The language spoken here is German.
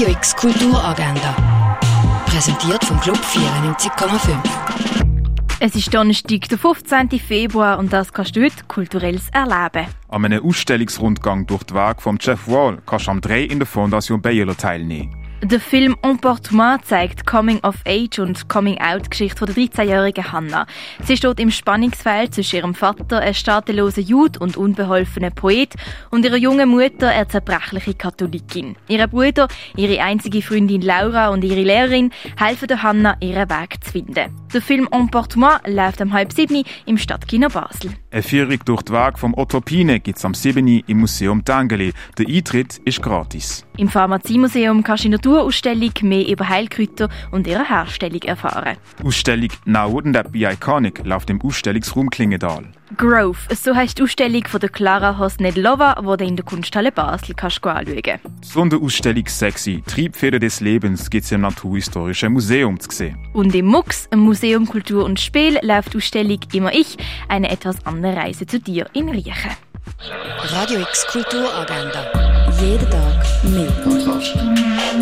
Radio X Kulturagenda. Präsentiert vom Club 94,5. Es ist Donnerstag, der 15. Februar und das kannst du heute kulturelles erleben. An einem Ausstellungsrundgang durch die Werke von Jeff Wall kannst du am 3 in der Fondation Bayerlo teilnehmen. Der Film Emportement zeigt Coming of Age und Coming Out Geschichte der 13-jährigen Hannah. Sie steht im Spannungsfeld zwischen ihrem Vater, ein staatenloser Jude und unbeholfener Poet, und ihrer jungen Mutter, eine zerbrechliche Katholikin. Ihre Bruder, ihre einzige Freundin Laura und ihre Lehrerin helfen der Hannah, ihren Weg zu finden. Der Film Emportement läuft am halb sieben im Stadtkino Basel. Eine Führung durch die Werke vom Otto Pine gibt es am 7. im Museum Tangeli. Der Eintritt ist gratis. Im Pharmaziemuseum kannst du Naturausstellung mehr über Heilkräuter und ihre Herstellung erfahren. Die Ausstellung Now Wouldn't That Be Iconic läuft im Ausstellungsraum Klingendal. Growth, so heisst die Ausstellung von der Clara Hosnedlova, die du in der Kunsthalle Basel kannst anschauen kannst. Sonderausstellung Sexy, Triebfeder des Lebens, gibt es im Naturhistorischen Museum zu sehen. Und im MUX, im Museum Kultur und Spiel, läuft die Ausstellung Immer ich, eine etwas andere Reise zu dir in Riechen. Radio X Kulturagenda. Jeden Tag mehr.